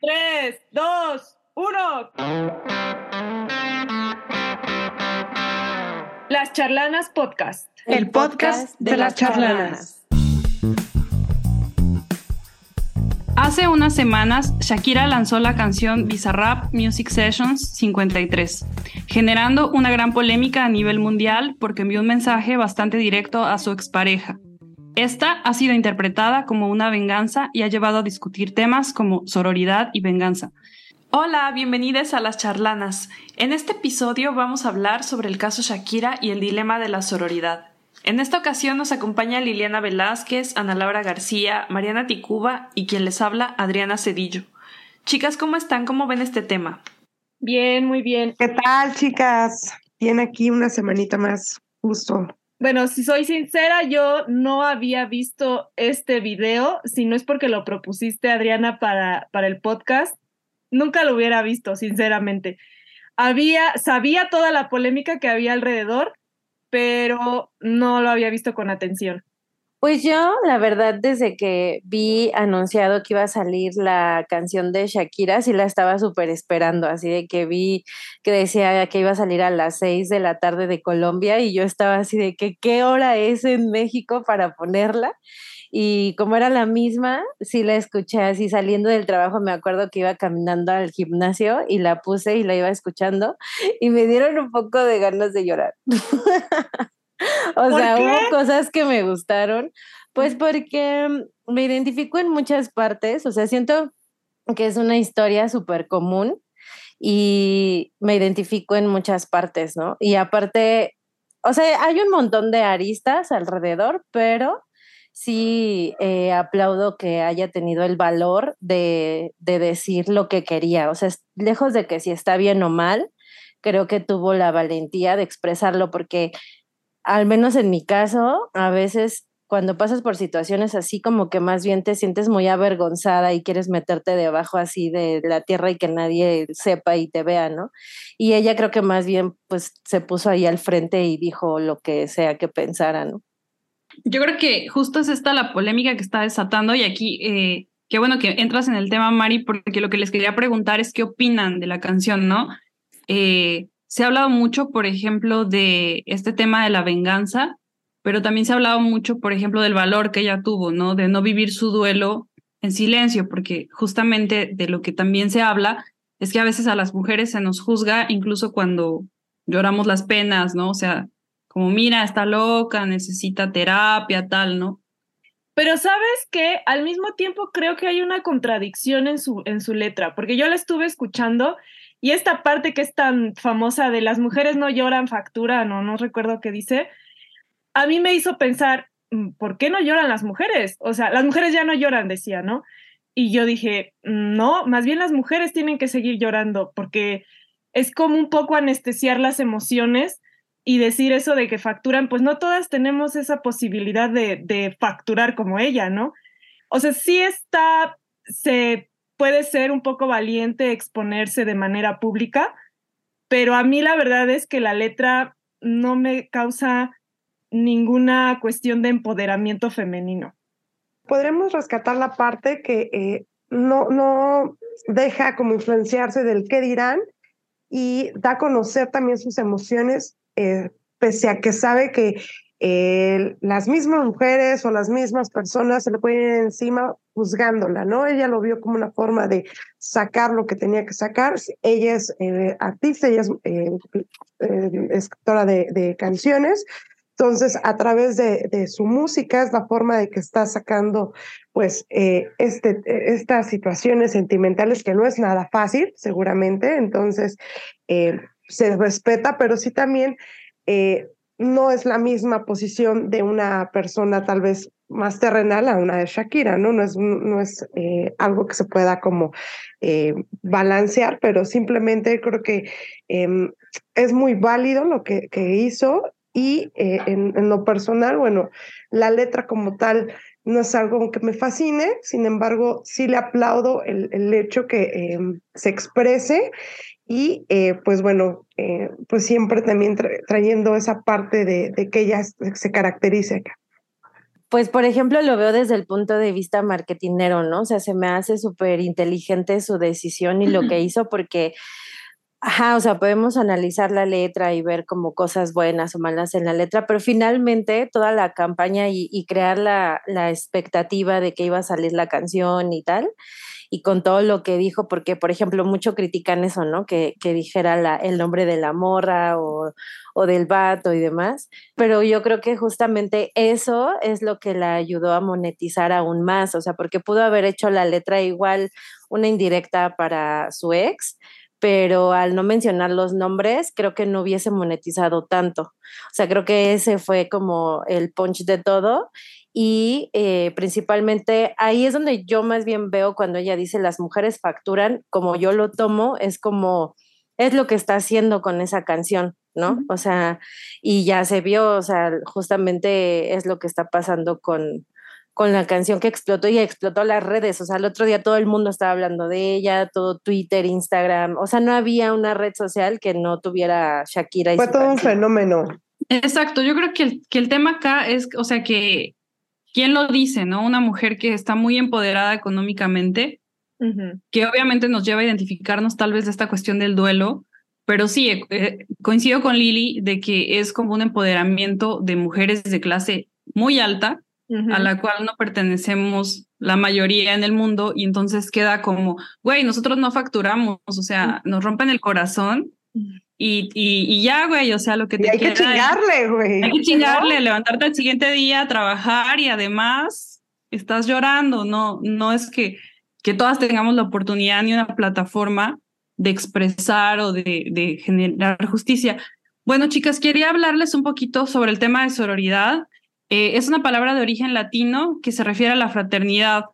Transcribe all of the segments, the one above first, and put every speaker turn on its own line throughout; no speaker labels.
3, 2, 1. Las Charlanas Podcast.
El podcast de las charlanas.
Hace unas semanas, Shakira lanzó la canción Bizarrap Music Sessions 53, generando una gran polémica a nivel mundial porque envió un mensaje bastante directo a su expareja. Esta ha sido interpretada como una venganza y ha llevado a discutir temas como sororidad y venganza. Hola, bienvenidos a las charlanas. En este episodio vamos a hablar sobre el caso Shakira y el dilema de la sororidad. En esta ocasión nos acompaña Liliana Velázquez, Ana Laura García, Mariana Ticuba y quien les habla, Adriana Cedillo. Chicas, ¿cómo están? ¿Cómo ven este tema?
Bien, muy bien.
¿Qué tal, chicas? Bien aquí una semanita más, justo.
Bueno, si soy sincera, yo no había visto este video, si no es porque lo propusiste, Adriana, para, para el podcast. Nunca lo hubiera visto, sinceramente. Había, sabía toda la polémica que había alrededor, pero no lo había visto con atención.
Pues yo, la verdad, desde que vi anunciado que iba a salir la canción de Shakira, sí la estaba súper esperando, así de que vi que decía que iba a salir a las seis de la tarde de Colombia y yo estaba así de que qué hora es en México para ponerla. Y como era la misma, sí la escuché así saliendo del trabajo, me acuerdo que iba caminando al gimnasio y la puse y la iba escuchando y me dieron un poco de ganas de llorar. o sea, hubo cosas que me gustaron, pues porque me identifico en muchas partes, o sea, siento que es una historia súper común y me identifico en muchas partes, ¿no? Y aparte, o sea, hay un montón de aristas alrededor, pero sí eh, aplaudo que haya tenido el valor de, de, decir lo que quería. O sea, lejos de que si está bien o mal, creo que tuvo la valentía de expresarlo porque, al menos en mi caso, a veces cuando pasas por situaciones así como que más bien te sientes muy avergonzada y quieres meterte debajo así de la tierra y que nadie sepa y te vea, ¿no? Y ella creo que más bien pues se puso ahí al frente y dijo lo que sea que pensara, ¿no?
Yo creo que justo es esta la polémica que está desatando y aquí, eh, qué bueno que entras en el tema, Mari, porque lo que les quería preguntar es qué opinan de la canción, ¿no? Eh, se ha hablado mucho, por ejemplo, de este tema de la venganza, pero también se ha hablado mucho, por ejemplo, del valor que ella tuvo, ¿no? De no vivir su duelo en silencio, porque justamente de lo que también se habla es que a veces a las mujeres se nos juzga incluso cuando lloramos las penas, ¿no? O sea, como mira, está loca, necesita terapia, tal, ¿no?
Pero sabes que al mismo tiempo creo que hay una contradicción en su, en su letra, porque yo la estuve escuchando y esta parte que es tan famosa de las mujeres no lloran, facturan, no, no recuerdo qué dice, a mí me hizo pensar, mm, ¿por qué no lloran las mujeres? O sea, las mujeres ya no lloran, decía, ¿no? Y yo dije, mm, no, más bien las mujeres tienen que seguir llorando, porque es como un poco anestesiar las emociones y decir eso de que facturan, pues no todas tenemos esa posibilidad de, facturar como ella, ¿no? O sea, sí está, se puede ser un poco valiente exponerse de manera pública, pero a mí la verdad es que la letra no me causa ninguna cuestión de empoderamiento femenino.
Podremos rescatar la parte que eh, no, no deja como influenciarse del qué dirán y da a conocer también sus emociones eh, pese a que sabe que eh, las mismas mujeres o las mismas personas se le pueden ir encima juzgándola, ¿no? Ella lo vio como una forma de sacar lo que tenía que sacar. Ella es eh, artista, ella es escritora de, de, canciones. Entonces, a través de, de, su música es la forma de que está sacando, pues, este, estas situaciones sentimentales que no es nada fácil, seguramente. Entonces, se respeta, pero sí también eh, no es la misma posición de una persona tal vez más terrenal a una de Shakira, ¿no? No es, no es eh, algo que se pueda como eh, balancear, pero simplemente creo que em, es muy válido lo que, que hizo y en, en, lo personal, bueno, la letra como tal no es algo que me fascine, sin embargo, sí le aplaudo el, el hecho que em, se exprese y eh, pues bueno, eh, pues siempre también trayendo esa parte de, de, que ella se caracterice acá.
Pues, por ejemplo, lo veo desde el punto de vista marketinero, ¿no? O sea, se me hace súper inteligente su decisión y lo que hizo porque Ajá, o sea, podemos analizar la letra y ver como cosas buenas o malas en la letra, pero finalmente toda la campaña y, crear la, la, expectativa de que iba a salir la canción y tal, y con todo lo que dijo, porque, por ejemplo, mucho critican eso, ¿no? Que, que dijera el nombre de la morra o, o del vato y demás, pero yo creo que justamente eso es lo que la ayudó a monetizar aún más, o sea, porque pudo haber hecho la letra igual una indirecta para su ex, pero al no mencionar los nombres, creo que no hubiese monetizado tanto. O sea, creo que ese fue como el punch de todo. Y eh, principalmente ahí es donde yo más bien veo cuando ella dice las mujeres facturan, como yo lo tomo, es como, es lo que está haciendo con esa canción, ¿no? O sea, y ya se vio, o sea, justamente es lo que está pasando con, con la canción que explotó y explotó las redes. O sea, el otro día todo el mundo estaba hablando de ella, todo Twitter, Instagram. O sea, no había una red social que no tuviera Shakira. Y
Fue todo un fenómeno.
Exacto, yo creo que el, que el tema acá es, o sea, que, ¿quién lo dice, no? Una mujer que está muy empoderada económicamente, que obviamente nos lleva a identificarnos tal vez de esta cuestión del duelo, pero sí, eh, eh, coincido con Lili de que es como un empoderamiento de mujeres de clase muy alta, a la cual no pertenecemos la mayoría en el mundo y entonces queda como, güey, nosotros no facturamos, o sea, nos rompen el corazón y, y, ya, güey, o sea, lo que te
hay que chingarle, güey.
Hay que chingarle, levantarte el siguiente día, trabajar y además estás llorando, no, no es que, que todas tengamos la oportunidad ni una plataforma de expresar o de, de generar justicia. Bueno, chicas, quería hablarles un poquito sobre el tema de sororidad. Eh, es una palabra de origen latino que se refiere a la fraternidad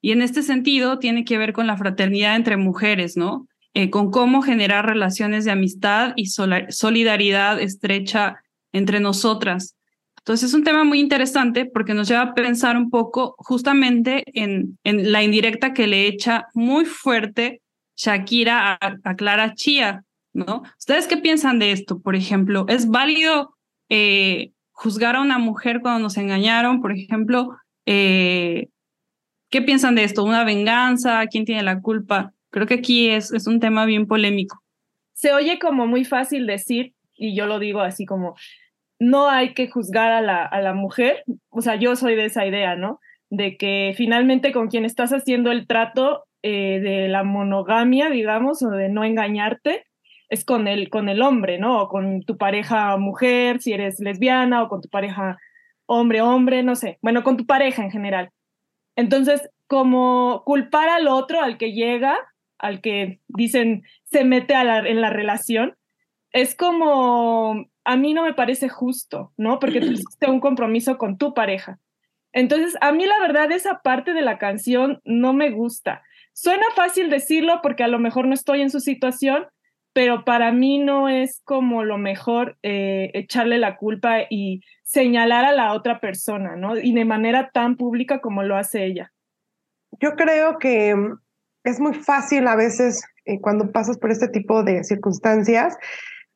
y en este sentido tiene que ver con la fraternidad entre mujeres, ¿no? Eh, con cómo generar relaciones de amistad y solidaridad estrecha entre nosotras. Entonces es un tema muy interesante porque nos lleva a pensar un poco justamente en, la indirecta que le echa muy fuerte Shakira a, Clara Chía, ¿no? ¿Ustedes qué piensan de esto? Por ejemplo, ¿es válido eh, juzgar a una mujer cuando nos engañaron, por ejemplo, eh, ¿qué piensan de esto? ¿Una venganza? ¿Quién tiene la culpa? Creo que aquí es, un tema bien polémico.
Se oye como muy fácil decir, y yo lo digo así como, no hay que juzgar a la, a la mujer, o sea, yo soy de esa idea, ¿no? De que finalmente con quien estás haciendo el trato eh, de la monogamia, digamos, o de no engañarte, es con el, con el hombre, ¿no? O con tu pareja mujer, si eres lesbiana, o con tu pareja hombre, hombre, no sé. Bueno, con tu pareja en general. Entonces, como culpar al otro, al que llega, al que dicen se mete a en la relación, es como, a mí no me parece justo, ¿no? Porque tú hiciste un compromiso con tu pareja. Entonces, a mí la verdad esa parte de la canción no me gusta. Suena fácil decirlo porque a lo mejor no estoy en su situación, pero para mí no es como lo mejor eh, echarle la culpa y señalar a la otra persona, ¿no? Y de manera tan pública como lo hace ella.
Yo creo que mm, es muy fácil a veces eh, cuando pasas por este tipo de circunstancias,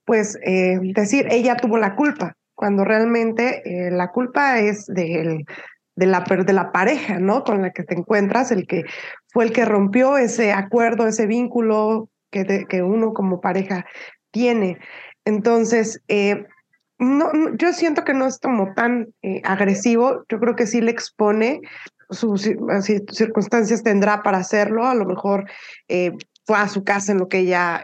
pues eh, decir ella tuvo la culpa, cuando realmente la culpa es de, de, la, de la pareja, ¿no? Con la que te encuentras, el que fue el que rompió ese acuerdo, ese vínculo que, uno como pareja tiene. Entonces, eh, no, yo siento que no es como tan eh, agresivo, yo creo que sí le expone, sus circunstancias tendrá para hacerlo, a lo mejor eh, fue a su casa en lo que ella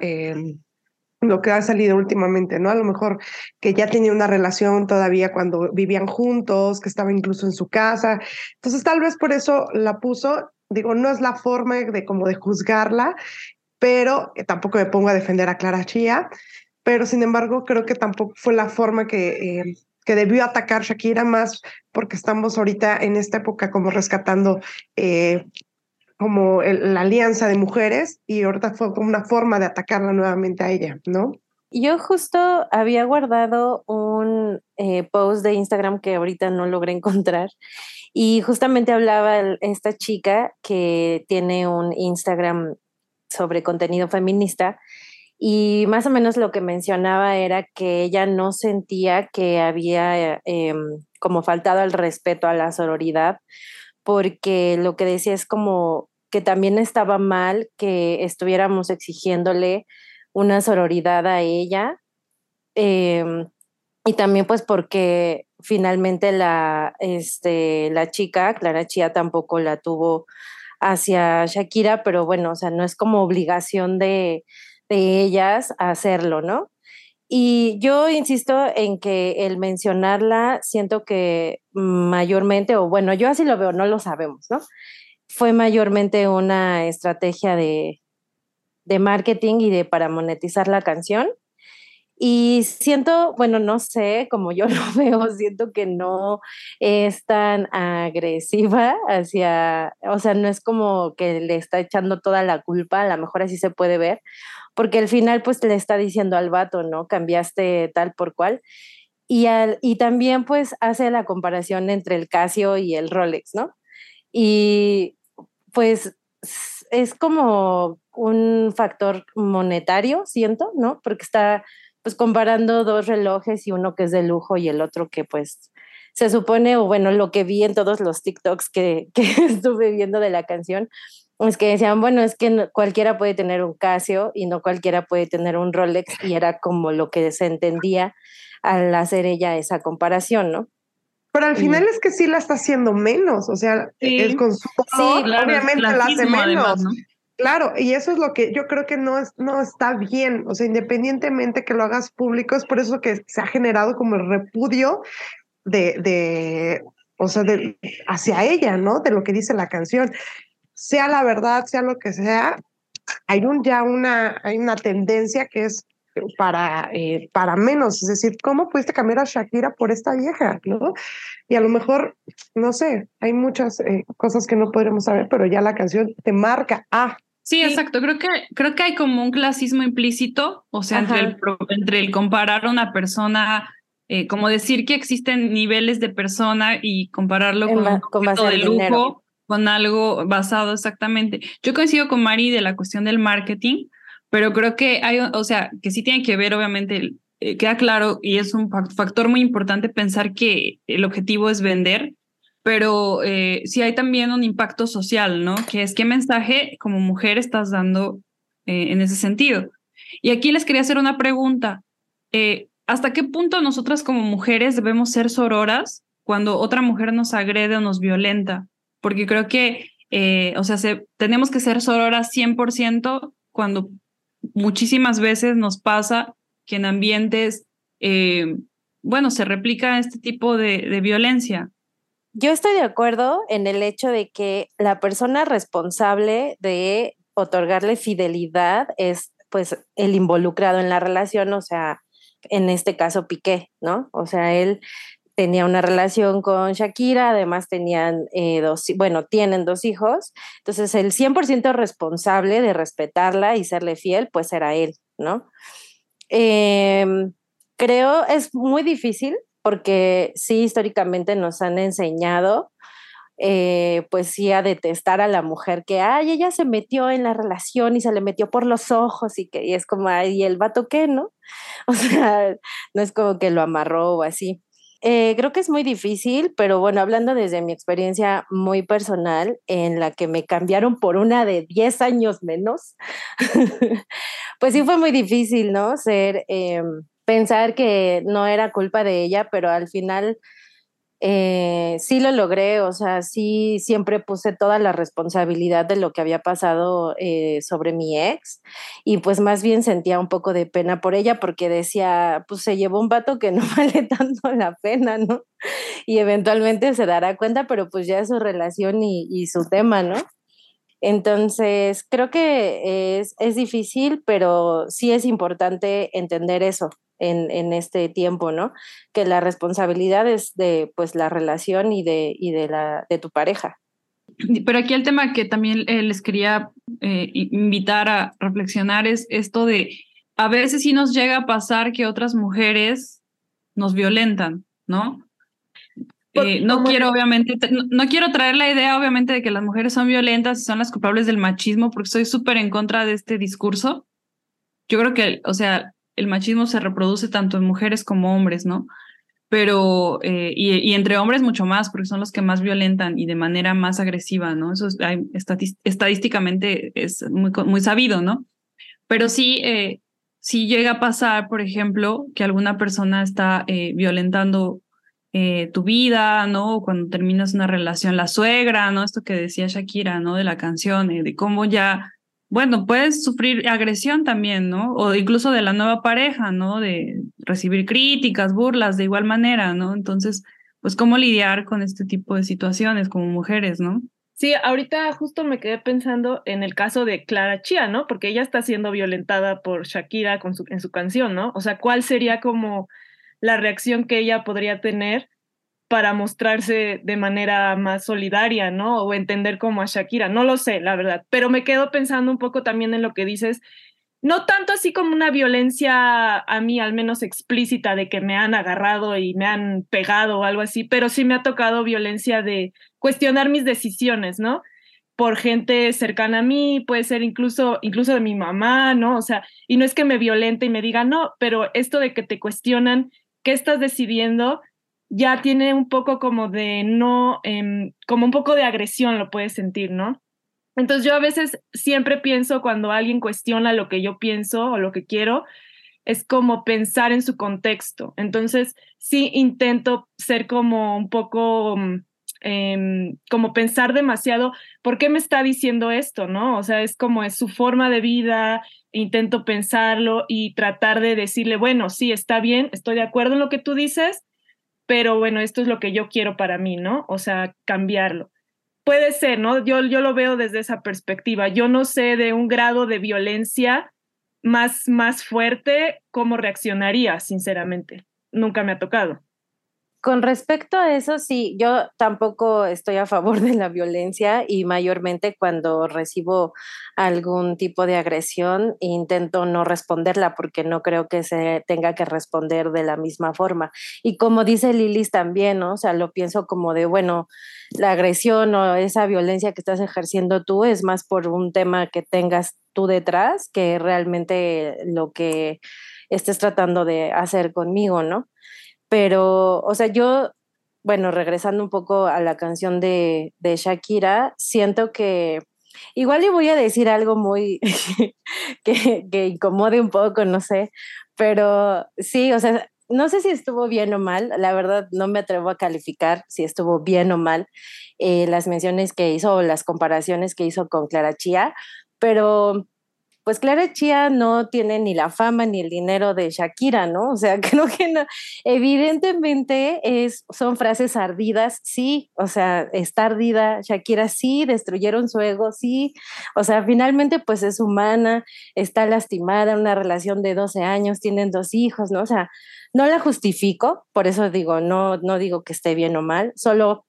lo que ha salido últimamente, ¿no? A lo mejor que ya tenía una relación todavía cuando vivían juntos, que estaba incluso en su casa. Entonces, tal vez por eso la puso. Digo, no es la forma de como de juzgarla, pero eh, tampoco me pongo a defender a Clara Chía, pero sin embargo creo que tampoco fue la forma que, eh, que debió atacar Shakira más porque estamos ahorita en esta época como rescatando eh, como la alianza de mujeres y ahorita fue como una forma de atacarla nuevamente a ella, ¿no?
Yo justo había guardado un post de Instagram que ahorita no logré encontrar y justamente hablaba esta chica que tiene un Instagram sobre contenido feminista y más o menos lo que mencionaba era que ella no sentía que había em, como faltado el respeto a la sororidad, porque lo que decía es como que también estaba mal que estuviéramos exigiéndole una sororidad a ella. Em, y también pues porque finalmente la, este, la chica, Clara Chía, tampoco la tuvo hacia Shakira, pero bueno, o sea, no es como obligación de, de ellas hacerlo, ¿no? Y yo insisto en que el mencionarla, siento que mayormente, o bueno, yo así lo veo, no lo sabemos, ¿no? Fue mayormente una estrategia de, de marketing y de para monetizar la canción. Y siento, bueno, no sé, como yo lo veo, siento que no es tan agresiva hacia, o sea, no es como que le está echando toda la culpa, a lo mejor así se puede ver, porque al final pues le está diciendo al vato, ¿no? Cambiaste tal por cual. Y, al, y también pues hace la comparación entre el Casio y el Rolex, ¿no? Y pues es como un factor monetario, siento, ¿no? Porque está pues comparando dos relojes y uno que es de lujo y el otro que pues se supone, o bueno, lo que vi en todos los TikToks que, que estuve viendo de la canción, es que decían, bueno, es que cualquiera puede tener un Casio y no cualquiera puede tener un Rolex y era como lo que se entendía al hacer ella esa comparación, ¿no?
Pero al final es que sí la está haciendo menos, o sea, el consumo obviamente la hace menos. Claro, y eso es lo que yo creo que no, es, no está bien, o sea, independientemente que lo hagas público, es por eso que se ha generado como el repudio de, de o sea, de, hacia ella, ¿no? De lo que dice la canción sea la verdad, sea lo que sea, hay un, ya una, hay una tendencia que es para, eh, para menos, es decir, ¿cómo pudiste cambiar a Shakira por esta vieja? ¿no? Y a lo mejor, no sé, hay muchas eh, cosas que no podremos saber, pero ya la canción te marca, ah.
Sí, exacto, creo que, creo que hay como un clasismo implícito, o sea, entre el, entre el comparar a una persona eh, como decir que existen niveles de persona y compararlo con, un de lujo con algo basado exactamente. Yo coincido con Mari de la cuestión del marketing, pero creo que hay, o sea, que sí tiene que ver, obviamente, eh, queda claro y es un factor muy importante pensar que el objetivo es vender, pero eh, sí hay también un impacto social, ¿no? Que es qué mensaje como mujer estás dando eh, en ese sentido. Y aquí les quería hacer una pregunta. ¿Hasta qué punto nosotras como mujeres debemos ser sororas cuando otra mujer nos agrede o nos violenta? porque creo que, eh, o sea, tenemos que ser sororas 100% cuando muchísimas veces nos pasa que en ambientes, eh, bueno, se replica este tipo de, de violencia.
Yo estoy de acuerdo en el hecho de que la persona responsable de otorgarle fidelidad es pues el involucrado en la relación, o sea, en este caso Piqué, ¿no? O sea, él tenía una relación con Shakira, además tenían eh, dos, bueno, tienen dos hijos, entonces el 100% responsable de respetarla y serle fiel, pues era él, ¿no? Em, creo es muy difícil porque sí, históricamente nos han enseñado, eh, pues sí, a detestar a la mujer que, ay, ella se metió en la relación y se le metió por los ojos y que y es como, ay, ¿y el vato qué, no? O sea, no es como que lo amarró o así. Eh, creo que es muy difícil, pero bueno, hablando desde mi experiencia muy personal, en la que me cambiaron por una de 10 años menos, pues sí fue muy difícil, ¿no? Ser, em, pensar que no era culpa de ella, pero al final eh, sí lo logré, o sea, sí siempre puse toda la responsabilidad de lo que había pasado eh, sobre mi ex y pues más bien sentía un poco de pena por ella porque decía, pues se llevó un vato que no vale tanto la pena, ¿no? Y eventualmente se dará cuenta, pero pues ya es su relación y, su tema, ¿no? Entonces, creo que es difícil, pero sí es importante entender eso, en, este tiempo, ¿no? Que la responsabilidad es de pues la relación y de, y de, la, de tu pareja.
Pero aquí el tema que también eh, les quería eh, invitar a reflexionar es esto de, a veces sí nos llega a pasar que otras mujeres nos violentan, ¿no? Eh, no quiero, obviamente, no, quiero traer la idea, obviamente, de que las mujeres son violentas y son las culpables del machismo, porque estoy súper en contra de este discurso. yo creo que, o sea, el machismo se reproduce tanto en mujeres como hombres, ¿no? Pero, eh, y, entre hombres mucho más, porque son los que más violentan y de manera más agresiva, ¿no? Eso es, estadísticamente es muy, sabido, ¿no? Pero sí, eh, sí llega a pasar, por ejemplo, que alguna persona está eh, violentando tu vida, ¿no? O cuando terminas una relación, la suegra, ¿no? Esto que decía Shakira, ¿no? De la canción, de cómo ya bueno, puedes sufrir agresión también, ¿no? O incluso de la nueva pareja, ¿no? De recibir críticas, burlas de igual manera, ¿no? Entonces, pues cómo lidiar con este tipo de situaciones como mujeres, ¿no?
Sí, ahorita justo me quedé pensando en el caso de Clara Chía, ¿no? Porque ella está siendo violentada por Shakira en su canción, ¿no? O sea, ¿cuál sería como la reacción que ella podría tener para mostrarse de manera más solidaria, ¿no? O entender como a Shakira, no lo sé, la verdad, pero me quedo pensando un poco también en lo que dices, no tanto así como una violencia a mí al menos explícita de que me han agarrado y me han pegado o algo así, pero sí me ha tocado violencia de cuestionar mis decisiones, ¿no? por gente cercana a mí, puede ser incluso, incluso de mi mamá, ¿no? O sea, y no es que me violente y me diga, no, pero esto de que te cuestionan qué estás decidiendo, ya tiene un poco como de no, em, como un poco de agresión lo puedes sentir, ¿no? Entonces yo a veces siempre pienso cuando alguien cuestiona lo que yo pienso o lo que quiero, es como pensar en su contexto. Entonces sí intento ser como un poco, em, como pensar demasiado, ¿por qué me está diciendo esto? ¿No? O sea, es como es su forma de vida, intento pensarlo y tratar de decirle, bueno, sí, está bien, estoy de acuerdo en lo que tú dices, pero bueno, esto es lo que yo quiero para mí, ¿no? O sea, cambiarlo. Puede ser, ¿no? Yo, yo lo veo desde esa perspectiva. Yo no sé de un grado de violencia más, más fuerte cómo reaccionaría, sinceramente. Nunca me ha tocado.
Con respecto a eso, sí, yo tampoco estoy a favor de la violencia y mayormente cuando recibo algún tipo de agresión intento no responderla porque no creo que se tenga que responder de la misma forma. Y como dice Lilis también, ¿no? O sea, lo pienso como de, bueno, la agresión o esa violencia que estás ejerciendo tú es más por un tema que tengas tú detrás que realmente lo que estés tratando de hacer conmigo, ¿no? Pero, o sea, yo, bueno, regresando un poco a la canción de, Shakira, siento que igual le voy a decir algo muy que, que incomode un poco, no sé, pero sí, o sea, no sé si estuvo bien o mal, la verdad no me atrevo a calificar si estuvo bien o mal eh, las menciones que hizo o las comparaciones que hizo con Clara Chía, pero pues Clara Chía no tiene ni la fama ni el dinero de Shakira, ¿no? O sea, que no. Evidentemente es, son frases ardidas, sí, o sea, está ardida, Shakira sí, destruyeron su ego, sí, o sea, finalmente pues es humana, está lastimada, una relación de 12 años, tienen dos hijos, ¿no? O sea, no la justifico, por eso digo, no, no digo que esté bien o mal, solo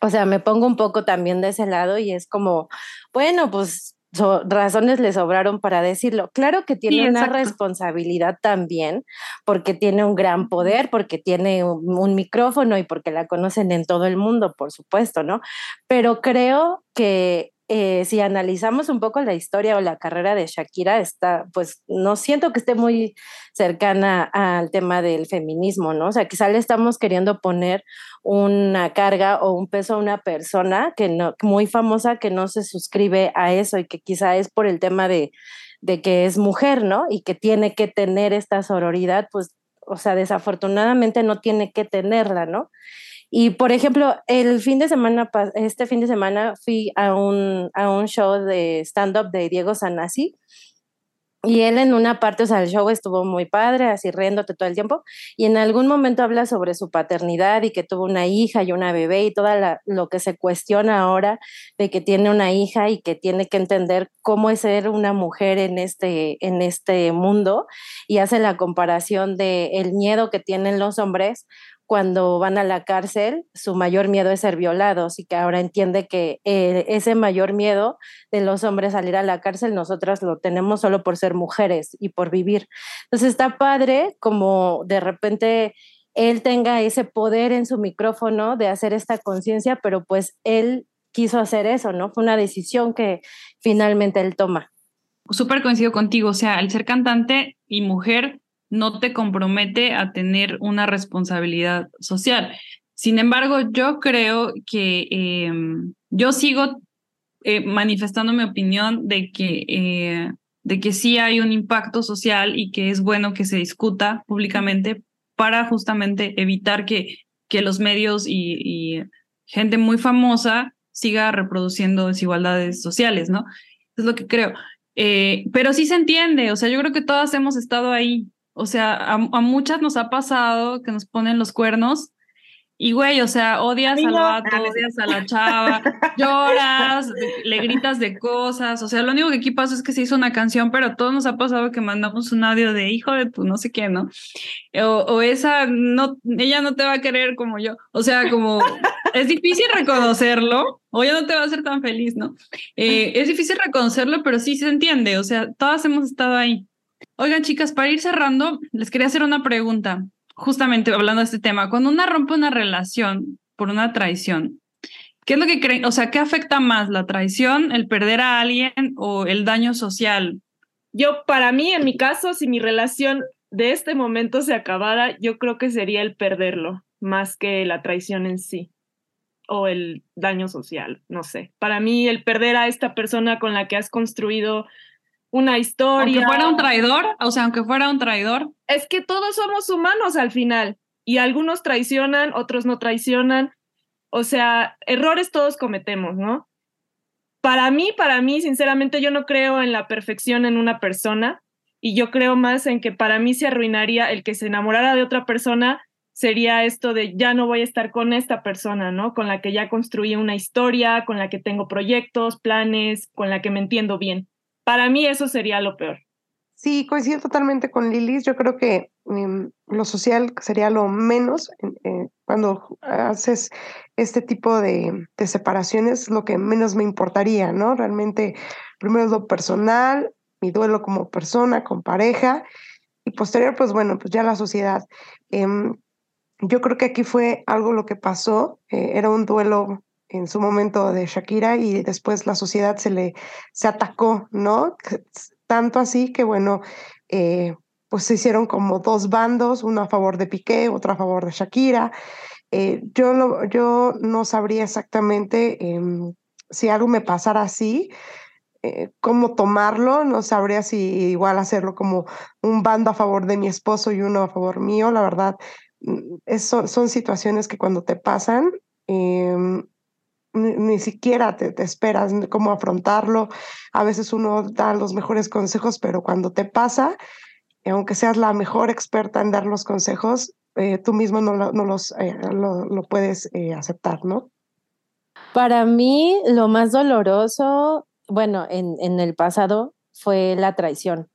o sea, me pongo un poco también de ese lado y es como, bueno, pues razones le sobraron para decirlo. Claro que tiene una responsabilidad también, porque tiene un gran poder, porque tiene un, micrófono y porque la conocen en todo el mundo, por supuesto, ¿no? Pero creo que eh, si analizamos un poco la historia o la carrera de Shakira, está, pues no siento que esté muy cercana al tema del feminismo, ¿no? O sea, quizá le estamos queriendo poner una carga o un peso a una persona que no, muy famosa que no se suscribe a eso y que quizá es por el tema de, de que es mujer, ¿no? Y que tiene que tener esta sororidad, pues, o sea, desafortunadamente no tiene que tenerla, ¿no? Y por ejemplo, el fin de semana, este fin de semana fui a un, a un show de stand-up de Diego Sanasi. Y él en una parte, o sea, el show estuvo muy padre, así riéndote todo el tiempo, y en algún momento habla sobre su paternidad y que tuvo una hija y una bebé y todo lo que se cuestiona ahora de que tiene una hija y que tiene que entender cómo es ser una mujer en este, en este mundo, y hace la comparación de el miedo que tienen los hombres cuando van a la cárcel, su mayor miedo es ser violados y que ahora entiende que eh, ese mayor miedo de los hombres salir a la cárcel, nosotras lo tenemos solo por ser mujeres y por vivir. Entonces está padre como de repente él tenga ese poder en su micrófono de hacer esta conciencia, pero pues él quiso hacer eso, ¿no? Fue una decisión que finalmente él toma.
súper coincido contigo, o sea, el ser cantante y mujer no te compromete a tener una responsabilidad social. Sin embargo, yo creo que em, yo sigo eh, manifestando mi opinión de que, eh, de que sí hay un impacto social y que es bueno que se discuta públicamente para justamente evitar que, que los medios y, gente muy famosa siga reproduciendo desigualdades sociales, ¿no? Es lo que creo. Eh, pero sí se entiende, o sea, yo creo que todas hemos estado ahí. O sea, a, a muchas nos ha pasado que nos ponen los cuernos y güey, o sea, odias al vato, odias a la chava, lloras, le gritas de cosas. O sea, lo único que aquí pasa es que se hizo una canción, pero a todos nos ha pasado que mandamos un audio de hijo de tu no sé qué, ¿no? O, esa, no, ella no te va a querer como yo. O sea, como es difícil reconocerlo, o ya no te va a hacer tan feliz, ¿no? Eh, es difícil reconocerlo, pero sí se entiende. O sea, todas hemos estado ahí. Oigan, chicas, para ir cerrando, les quería hacer una pregunta justamente hablando de este tema, cuando una rompe una relación por una traición, ¿qué es lo que creen? O sea, ¿qué afecta más, la traición, el perder a alguien o el daño social?
Yo, para mí, en mi caso, si mi relación de este momento se acabara, yo creo que sería el perderlo, más que la traición en sí o el daño social, no sé. Para mí, el perder a esta persona con la que has construido una historia.
Aunque fuera un traidor, o sea, aunque fuera un traidor.
Es que todos somos humanos al final y algunos traicionan, otros no traicionan. O sea, errores todos cometemos, ¿no? Para mí, para mí, sinceramente, yo no creo en la perfección en una persona y yo creo más en que para mí se arruinaría el que se enamorara de otra persona sería esto de ya no voy a estar con esta persona, ¿no? Con la que ya construí una historia, con la que tengo proyectos, planes, con la que me entiendo bien. Para mí eso sería lo peor.
Sí, coincido totalmente con Lilis. Yo creo que em, lo social sería lo menos eh, cuando haces este tipo de, de, separaciones, lo que menos me importaría, ¿no? Realmente, primero lo personal, mi duelo como persona, con pareja, y posterior, pues bueno, pues ya la sociedad. Em, yo creo que aquí fue algo lo que pasó, eh, era un duelo en su momento de Shakira y después la sociedad se le se atacó, ¿no? Tanto así que, bueno, eh, pues se hicieron como dos bandos, uno a favor de Piqué, otro a favor de Shakira. Eh, yo, lo, yo no sabría exactamente em, si algo me pasara así, eh, cómo tomarlo, no sabría si igual hacerlo como un bando a favor de mi esposo y uno a favor mío, la verdad. Mm, eso, son situaciones que cuando te pasan, em, ni, siquiera te, te, esperas cómo afrontarlo. A veces uno da los mejores consejos, pero cuando te pasa, aunque seas la mejor experta en dar los consejos, eh, tú mismo no, no los, eh, lo, puedes eh, aceptar, ¿no?
Para mí, lo más doloroso, bueno, en, en el pasado fue la traición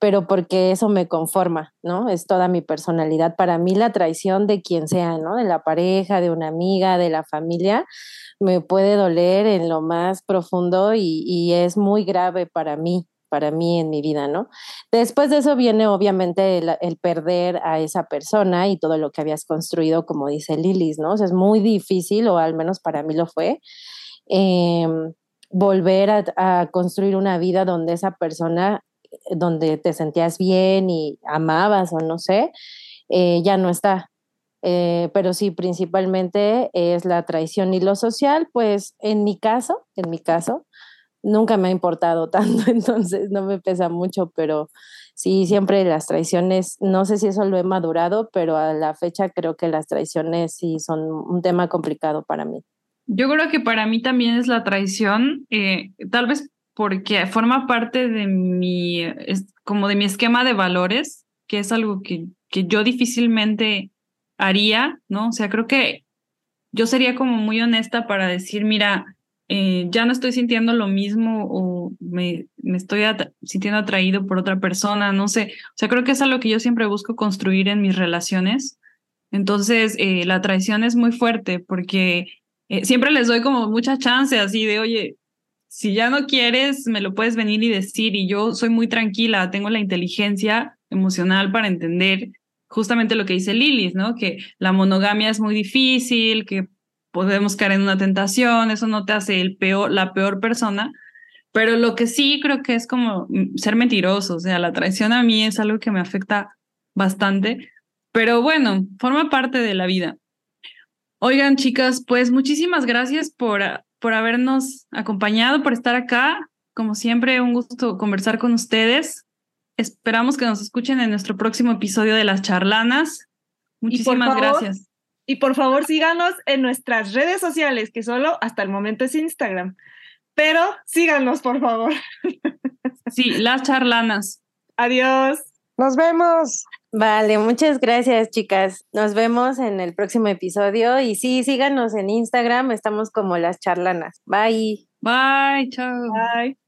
pero porque eso me conforma, ¿no? Es toda mi personalidad. Para mí la traición de quien sea, ¿no? De la pareja, de una amiga, de la familia, me puede doler en lo más profundo y, es muy grave para mí, para mí en mi vida, ¿no? Después de eso viene obviamente el, perder a esa persona y todo lo que habías construido, como dice Lilis, ¿no? Es muy difícil, o al menos para mí lo fue, em, volver a, construir una vida donde esa persona, donde te sentías bien y amabas o no sé, eh, ya no está. Eh, pero sí, principalmente es la traición y lo social, pues en mi caso, en mi caso, nunca me ha importado tanto, entonces no me pesa mucho, pero sí, siempre las traiciones, no sé si eso lo he madurado, pero a la fecha creo que las traiciones sí son un tema complicado para mí.
Yo creo que para mí también es la traición, eh, tal vez porque forma parte de mi, como de mi esquema de valores, que es algo que, que yo difícilmente haría, ¿no? O sea, creo que yo sería como muy honesta para decir, mira, eh, ya no estoy sintiendo lo mismo o me, estoy sintiendo atraído por otra persona, no sé. O sea, creo que es algo que yo siempre busco construir en mis relaciones. Entonces, eh, la traición es muy fuerte porque eh, siempre les doy como mucha chance así de, oye, si ya no quieres, me lo puedes venir y decir. Y yo soy muy tranquila, tengo la inteligencia emocional para entender justamente lo que dice Lilis, ¿no? Que la monogamia es muy difícil, que podemos caer en una tentación, eso no te hace el peor, la peor persona, Pero lo que sí creo que es como ser mentiroso, o sea, la traición a mí es algo que me afecta bastante, pero bueno, forma parte de la vida. Oigan, chicas, pues muchísimas gracias por, por habernos acompañado, por estar acá. Como siempre, un gusto conversar con ustedes. Esperamos que nos escuchen en nuestro próximo episodio de Las Charlanas. Muchísimas gracias.
Y por favor, síganos en nuestras redes sociales, que solo hasta el momento es Instagram. Pero síganos, por favor.
Sí, Las Charlanas.
Adiós.
Nos vemos.
Vale, muchas gracias, chicas. Nos vemos en el próximo episodio. Y sí, síganos en Instagram. Estamos como las charlanas. Bye.
Bye, chao.
Bye.